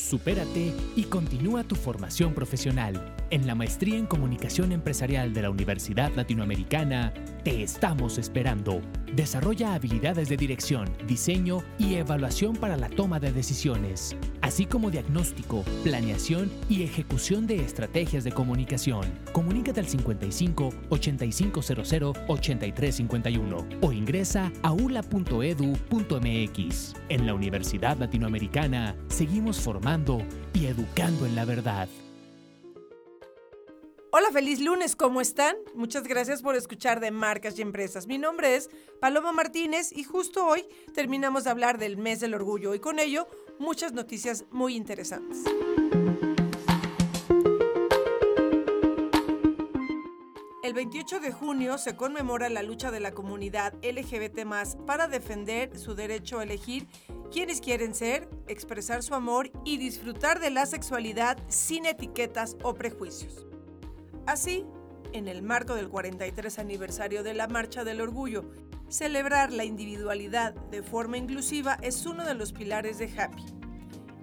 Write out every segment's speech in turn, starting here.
Supérate y continúa tu formación profesional. En la maestría en comunicación empresarial de la Universidad Latinoamericana, te estamos esperando. Desarrolla habilidades de dirección, diseño y evaluación para la toma de decisiones, así como diagnóstico, planeación y ejecución de estrategias de comunicación. Comunícate al 55 8500 8351 o ingresa a ula.edu.mx. En la Universidad Latinoamericana seguimos formando y educando en la verdad. Hola, feliz lunes, ¿cómo están? Muchas gracias por escuchar de marcas y empresas. Mi nombre es Paloma Martínez y justo hoy terminamos de hablar del mes del orgullo y con ello muchas noticias muy interesantes. El 28 de junio se conmemora la lucha de la comunidad LGBT para defender su derecho a elegir quienes quieren ser, expresar su amor y disfrutar de la sexualidad sin etiquetas o prejuicios. Así, en el marco del 43 aniversario de la Marcha del Orgullo, celebrar la individualidad de forma inclusiva es uno de los pilares de Happy.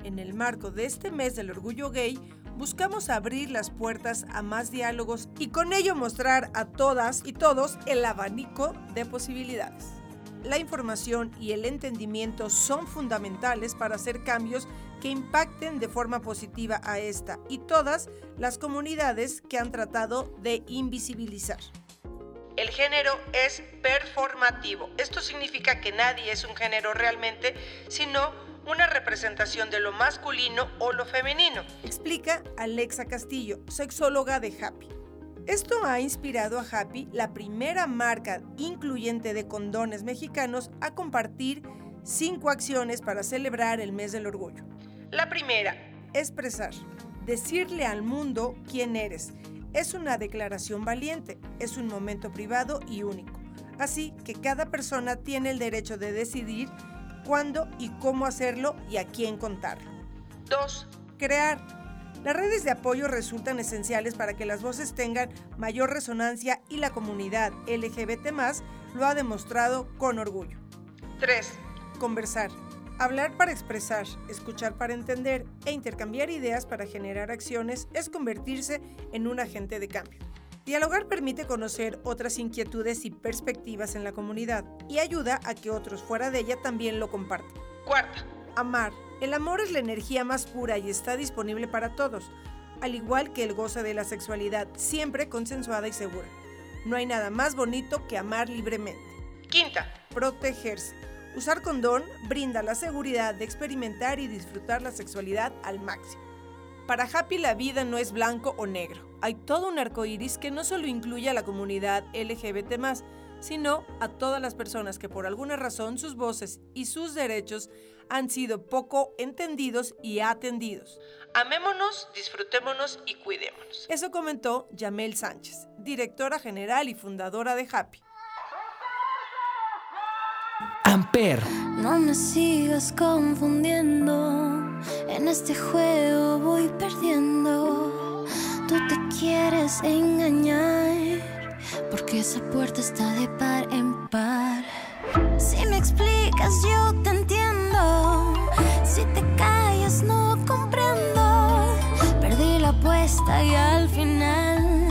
En el marco de este mes del orgullo gay, buscamos abrir las puertas a más diálogos y con ello mostrar a todas y todos el abanico de posibilidades la información y el entendimiento son fundamentales para hacer cambios que impacten de forma positiva a esta y todas las comunidades que han tratado de invisibilizar. El género es performativo. Esto significa que nadie es un género realmente, sino una representación de lo masculino o lo femenino. Explica Alexa Castillo, sexóloga de Happy. Esto ha inspirado a Happy, la primera marca incluyente de condones mexicanos, a compartir cinco acciones para celebrar el mes del orgullo. La primera, expresar, decirle al mundo quién eres. Es una declaración valiente, es un momento privado y único. Así que cada persona tiene el derecho de decidir cuándo y cómo hacerlo y a quién contarlo. 2. Crear las redes de apoyo resultan esenciales para que las voces tengan mayor resonancia y la comunidad LGBT lo ha demostrado con orgullo. 3. Conversar. Hablar para expresar, escuchar para entender e intercambiar ideas para generar acciones es convertirse en un agente de cambio. Dialogar permite conocer otras inquietudes y perspectivas en la comunidad y ayuda a que otros fuera de ella también lo compartan. Cuarta, amar. El amor es la energía más pura y está disponible para todos, al igual que el goce de la sexualidad, siempre consensuada y segura. No hay nada más bonito que amar libremente. Quinta, protegerse. Usar condón brinda la seguridad de experimentar y disfrutar la sexualidad al máximo. Para Happy la vida no es blanco o negro. Hay todo un arco iris que no solo incluye a la comunidad LGBT, sino a todas las personas que por alguna razón sus voces y sus derechos han sido poco entendidos y atendidos. Amémonos, disfrutémonos y cuidémonos. Eso comentó Yamel Sánchez, directora general y fundadora de Happy. Amper. No me sigas confundiendo. En este juego voy perdiendo. Tú te quieres engañar. Porque esa puerta está de par en par. Si me explicas, yo te entiendo. Si te callas, no comprendo. Perdí la apuesta y al final,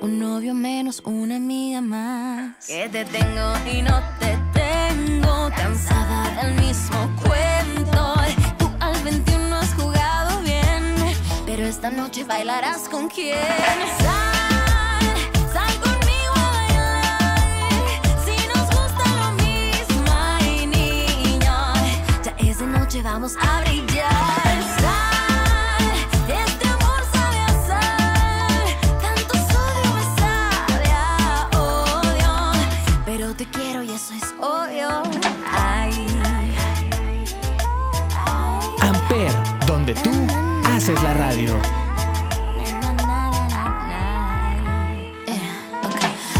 un novio menos, una amiga más. Que te tengo y no te tengo. Cansada del mismo cuento. Esta noche bailarás con quien. vamos a brillar. Sal, este amor sabe a sal, tanto sodio me sabe a odio, pero te quiero y eso es obvio. Ay. Amper, donde tú haces la radio.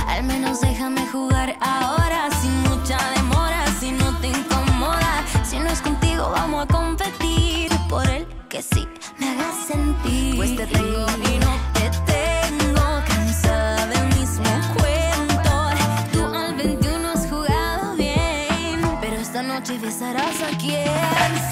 Al menos déjame jugar ahora sin mucha demora, si no te incomoda, si no es contigo vamos a competir por que sí me hagas sentir. Pues te tengo y no te tengo, cansada del mismo cuento. Tú al 21 has jugado bien, pero esta noche besarás a quien.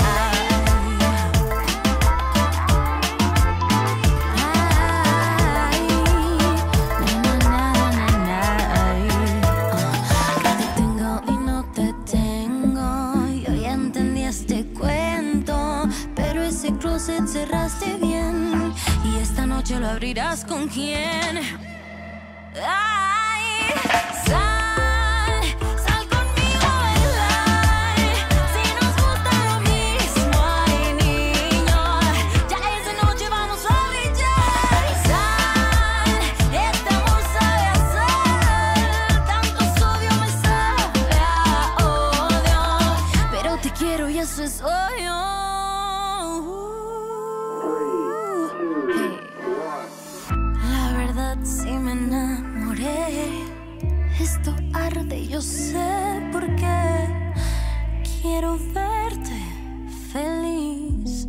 closet cerraste bien. Y esta noche lo abrirás con quién. Ay, yo sé por qué. Quiero verte feliz,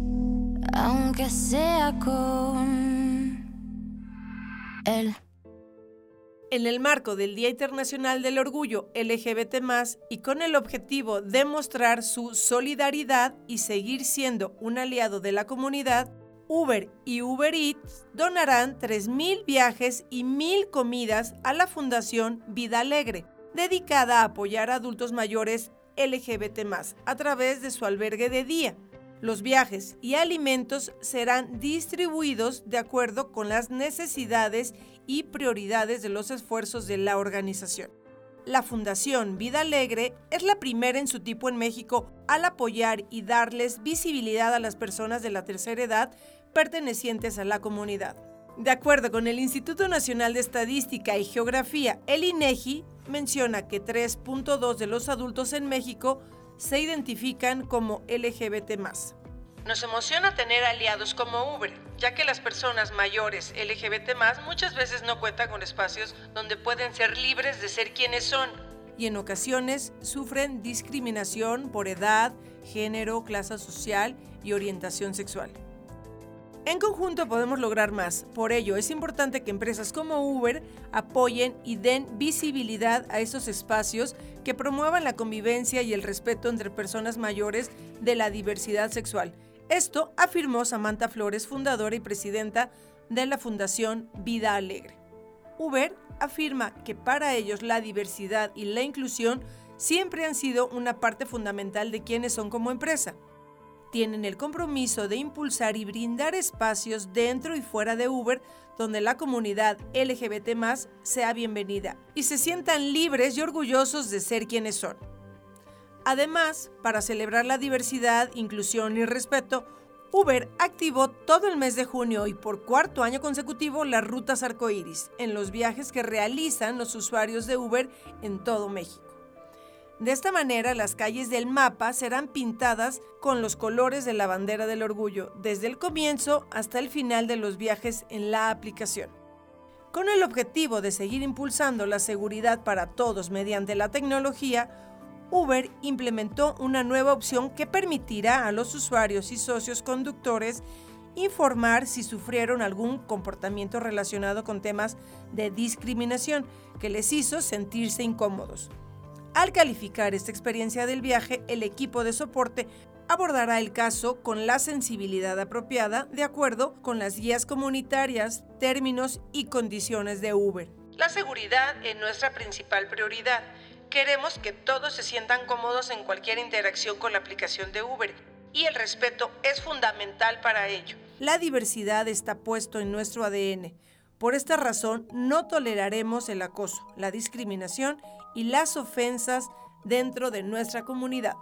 aunque sea con él. En el marco del Día Internacional del Orgullo LGBT+, y con el objetivo de mostrar su solidaridad y seguir siendo un aliado de la comunidad, Uber y Uber Eats donarán 3.000 viajes y 1.000 comidas a la Fundación Vida Alegre, dedicada a apoyar a adultos mayores LGBT+, a través de su albergue de día. Los viajes y alimentos serán distribuidos de acuerdo con las necesidades y prioridades de los esfuerzos de la organización. La Fundación Vida Alegre es la primera en su tipo en México al apoyar y darles visibilidad a las personas de la tercera edad pertenecientes a la comunidad. De acuerdo con el Instituto Nacional de Estadística y Geografía, el INEGI menciona que 3.2 de los adultos en México se identifican como LGBT+. Nos emociona tener aliados como Uber, ya que las personas mayores LGBT+, muchas veces no cuentan con espacios donde pueden ser libres de ser quienes son y en ocasiones sufren discriminación por edad, género, clase social y orientación sexual. En conjunto podemos lograr más. Por ello, es importante que empresas como Uber apoyen y den visibilidad a esos espacios que promuevan la convivencia y el respeto entre personas mayores de la diversidad sexual. Esto afirmó Samantha Flores, fundadora y presidenta de la Fundación Vida Alegre. Uber afirma que para ellos la diversidad y la inclusión siempre han sido una parte fundamental de quienes son como empresa tienen el compromiso de impulsar y brindar espacios dentro y fuera de Uber donde la comunidad LGBT sea bienvenida y se sientan libres y orgullosos de ser quienes son. Además, para celebrar la diversidad, inclusión y respeto, Uber activó todo el mes de junio y por cuarto año consecutivo las rutas arcoíris en los viajes que realizan los usuarios de Uber en todo México. De esta manera, las calles del mapa serán pintadas con los colores de la bandera del orgullo, desde el comienzo hasta el final de los viajes en la aplicación. Con el objetivo de seguir impulsando la seguridad para todos mediante la tecnología, Uber implementó una nueva opción que permitirá a los usuarios y socios conductores informar si sufrieron algún comportamiento relacionado con temas de discriminación que les hizo sentirse incómodos. Al calificar esta experiencia del viaje, el equipo de soporte abordará el caso con la sensibilidad apropiada de acuerdo con las guías comunitarias, términos y condiciones de Uber. La seguridad es nuestra principal prioridad. Queremos que todos se sientan cómodos en cualquier interacción con la aplicación de Uber y el respeto es fundamental para ello. La diversidad está puesto en nuestro ADN. Por esta razón, no toleraremos el acoso, la discriminación y las ofensas dentro de nuestra comunidad.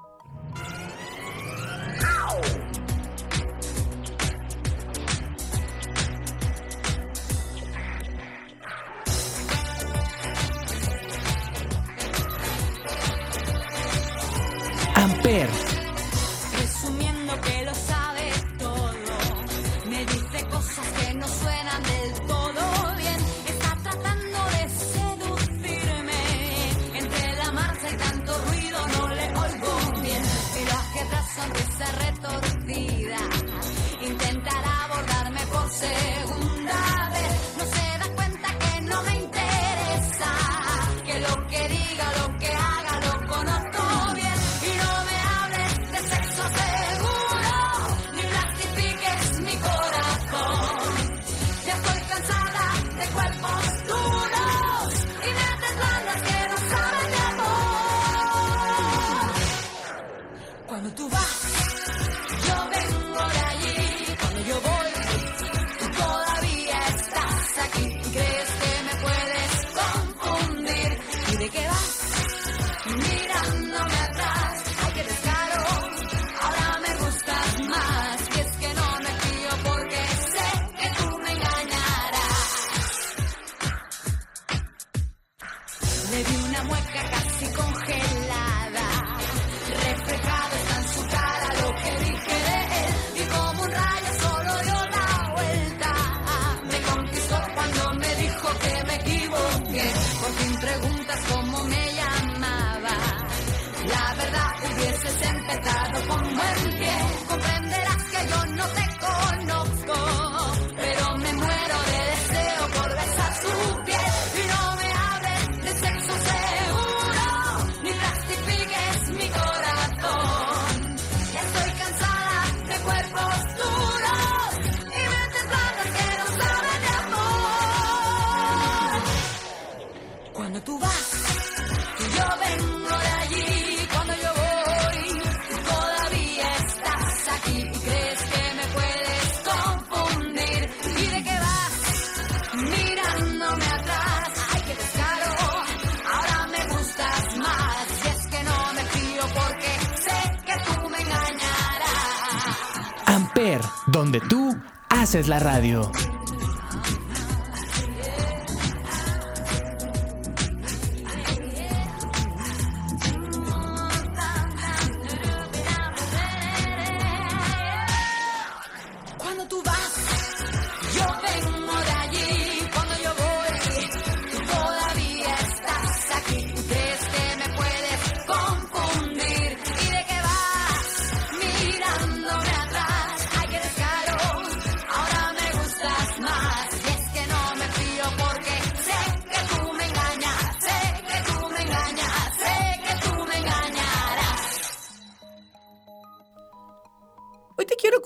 Amper sonrisa retorcida. Mueca casi congelada. Reflejado está en su cara lo que dije de él. Y como un rayo solo dio la vuelta. Me conquistó cuando me dijo que me equivoqué. Por fin preguntas cómo me llamaba. La verdad hubieses empezado con buen pie. Comprenderás que yo no te Cuando tú vas, yo vengo de allí. Cuando yo voy, todavía estás aquí. Crees que me puedes confundir. ¿Y de qué vas? Mirándome atrás. Ay, qué descaro. Ahora me gustas más. Y es que no me fío porque sé que tú me engañarás. Amper, donde tú haces la radio.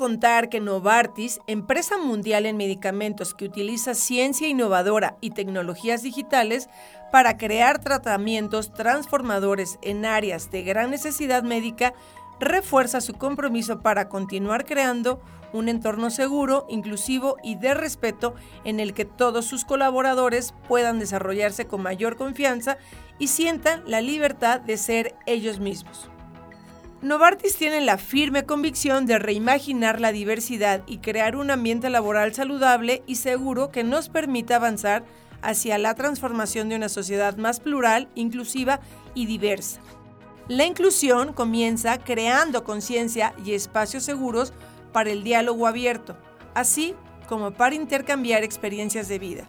Contar que Novartis, empresa mundial en medicamentos que utiliza ciencia innovadora y tecnologías digitales para crear tratamientos transformadores en áreas de gran necesidad médica, refuerza su compromiso para continuar creando un entorno seguro, inclusivo y de respeto en el que todos sus colaboradores puedan desarrollarse con mayor confianza y sientan la libertad de ser ellos mismos. Novartis tiene la firme convicción de reimaginar la diversidad y crear un ambiente laboral saludable y seguro que nos permita avanzar hacia la transformación de una sociedad más plural, inclusiva y diversa. La inclusión comienza creando conciencia y espacios seguros para el diálogo abierto, así como para intercambiar experiencias de vida.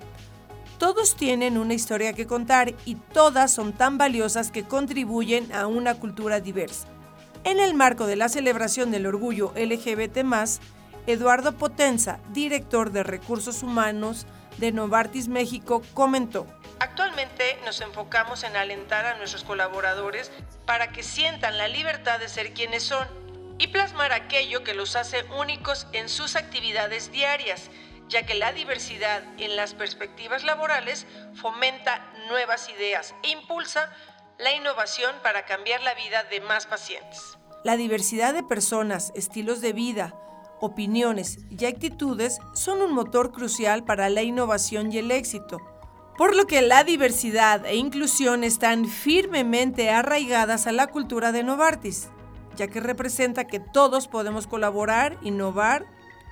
Todos tienen una historia que contar y todas son tan valiosas que contribuyen a una cultura diversa. En el marco de la celebración del orgullo LGBT, Eduardo Potenza, director de Recursos Humanos de Novartis México, comentó. Actualmente nos enfocamos en alentar a nuestros colaboradores para que sientan la libertad de ser quienes son y plasmar aquello que los hace únicos en sus actividades diarias, ya que la diversidad en las perspectivas laborales fomenta nuevas ideas e impulsa la innovación para cambiar la vida de más pacientes. La diversidad de personas, estilos de vida, opiniones y actitudes son un motor crucial para la innovación y el éxito, por lo que la diversidad e inclusión están firmemente arraigadas a la cultura de Novartis, ya que representa que todos podemos colaborar, innovar,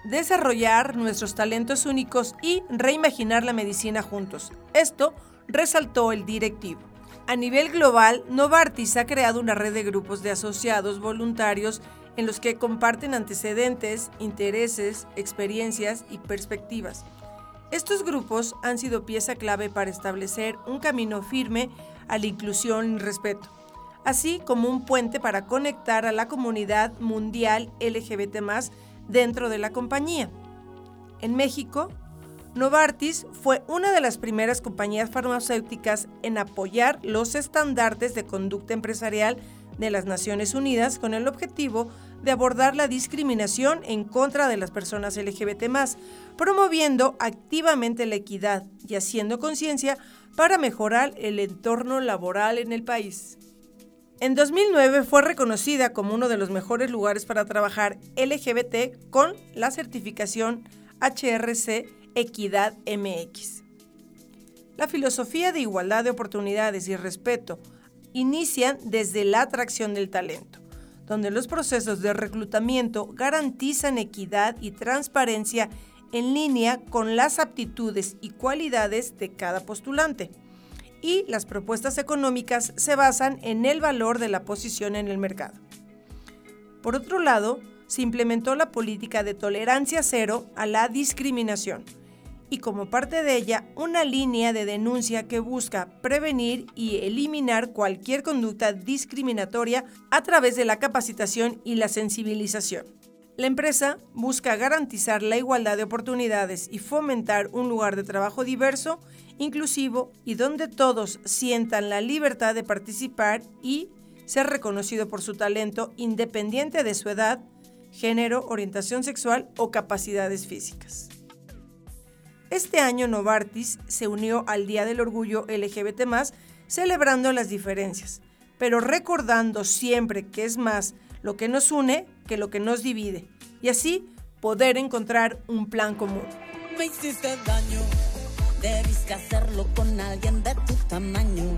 desarrollar nuestros talentos únicos y reimaginar la medicina juntos. Esto resaltó el directivo. A nivel global, Novartis ha creado una red de grupos de asociados voluntarios en los que comparten antecedentes, intereses, experiencias y perspectivas. Estos grupos han sido pieza clave para establecer un camino firme a la inclusión y respeto, así como un puente para conectar a la comunidad mundial LGBT dentro de la compañía. En México, Novartis fue una de las primeras compañías farmacéuticas en apoyar los estándares de conducta empresarial de las Naciones Unidas con el objetivo de abordar la discriminación en contra de las personas LGBT, promoviendo activamente la equidad y haciendo conciencia para mejorar el entorno laboral en el país. En 2009 fue reconocida como uno de los mejores lugares para trabajar LGBT con la certificación HRC Equidad MX. La filosofía de igualdad de oportunidades y respeto inician desde la atracción del talento, donde los procesos de reclutamiento garantizan equidad y transparencia en línea con las aptitudes y cualidades de cada postulante. Y las propuestas económicas se basan en el valor de la posición en el mercado. Por otro lado, se implementó la política de tolerancia cero a la discriminación, y como parte de ella una línea de denuncia que busca prevenir y eliminar cualquier conducta discriminatoria a través de la capacitación y la sensibilización. La empresa busca garantizar la igualdad de oportunidades y fomentar un lugar de trabajo diverso, inclusivo y donde todos sientan la libertad de participar y ser reconocido por su talento independiente de su edad, género, orientación sexual o capacidades físicas. Este año Novartis se unió al Día del Orgullo LGBT, celebrando las diferencias, pero recordando siempre que es más lo que nos une que lo que nos divide, y así poder encontrar un plan común. Me hiciste daño, debiste hacerlo con alguien de tu tamaño.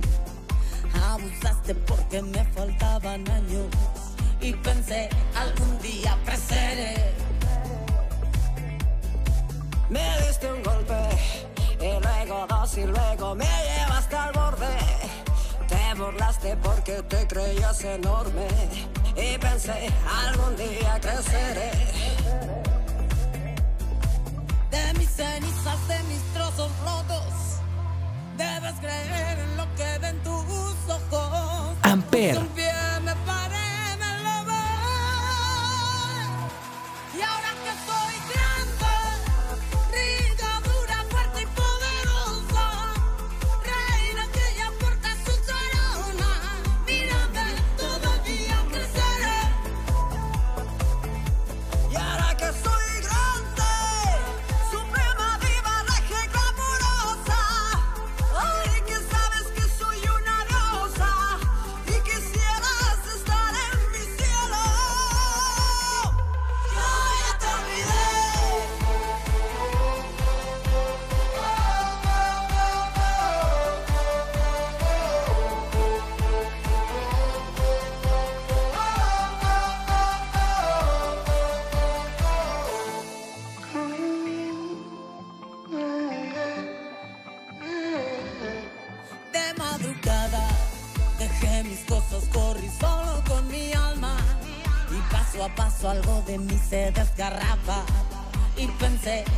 Abusaste porque me faltaban años y pensé algún día me diste un golpe y luego dos y luego me llevaste al borde. Te burlaste porque te creías enorme y pensé algún día creceré. De mis cenizas, de mis trozos rotos, debes creer en lo que ven tus ojos. Amper. Y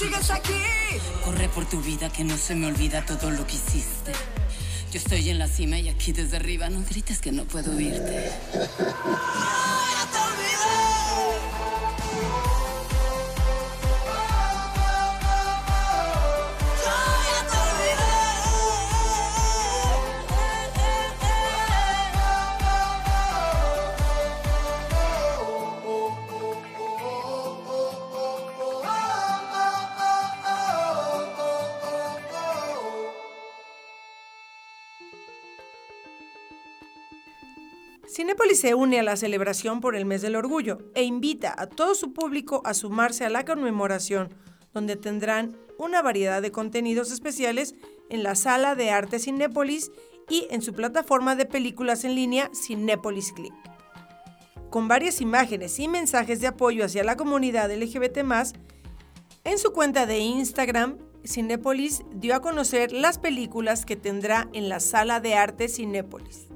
sigues aquí. Corre por tu vida que no se me olvida todo lo que hiciste. Yo estoy en la cima y aquí desde arriba no grites que no puedo oírte. se une a la celebración por el mes del orgullo e invita a todo su público a sumarse a la conmemoración, donde tendrán una variedad de contenidos especiales en la sala de arte Cinépolis y en su plataforma de películas en línea Cinépolis Click. Con varias imágenes y mensajes de apoyo hacia la comunidad LGBT+, en su cuenta de Instagram, Cinépolis dio a conocer las películas que tendrá en la sala de arte Cinépolis.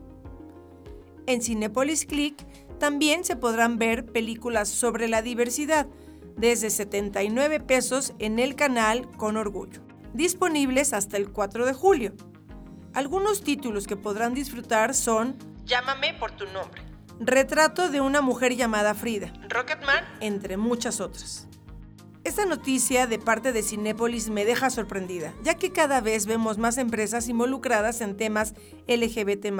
En Cinepolis Click también se podrán ver películas sobre la diversidad, desde 79 pesos en el canal Con Orgullo, disponibles hasta el 4 de julio. Algunos títulos que podrán disfrutar son Llámame por tu nombre, Retrato de una mujer llamada Frida, Rocketman, entre muchas otras. Esta noticia de parte de Cinépolis me deja sorprendida, ya que cada vez vemos más empresas involucradas en temas LGBT+.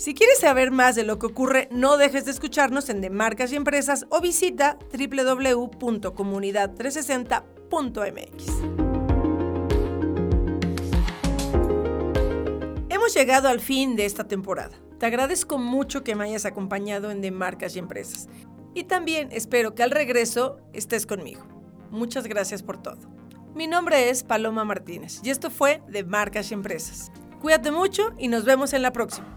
Si quieres saber más de lo que ocurre, no dejes de escucharnos en De Marcas y Empresas o visita www.comunidad360.mx. Hemos llegado al fin de esta temporada. Te agradezco mucho que me hayas acompañado en De Marcas y Empresas. Y también espero que al regreso estés conmigo. Muchas gracias por todo. Mi nombre es Paloma Martínez y esto fue De Marcas y Empresas. Cuídate mucho y nos vemos en la próxima.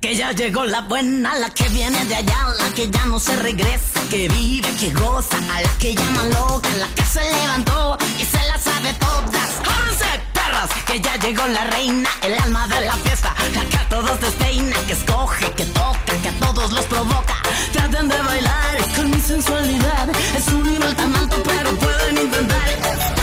Que ya llegó la buena, la que viene de allá, la que ya no se regresa, que vive, que goza, a la que llaman loca, la que se levantó y se la sabe todas. ¡Ábranse, perras! Que ya llegó la reina, el alma de la fiesta, la que a todos despeina, que escoge, que toca, que a todos los provoca. Traten de bailar con mi sensualidad, es un nivel tan alto, pero pueden intentar.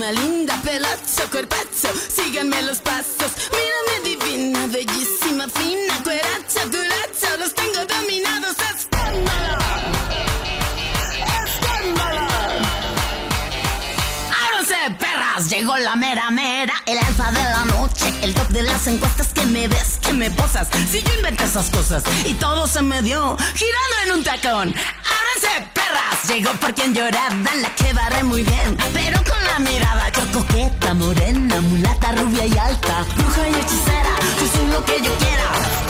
Carísima, linda, pelazo, cuerpazo, síganme los pasos. Mírame divina, bellísima, fina, cueracha, duracha, los tengo dominados. ¡Escándalo! ¡Escándalo! ¡Ábranse, perras! Llegó la mera mera, el alfa de la noche, el top de las encuestas que me ves, que me posas. Si yo inventé esas cosas y todo se me dio girando en un tacón. ¡Ábranse, perras! Llegó por quien lloraba, la que barré muy bien, pero con la mirada yo coqueta, morena, mulata, rubia y alta, bruja y hechicera, yo soy lo que yo quiera.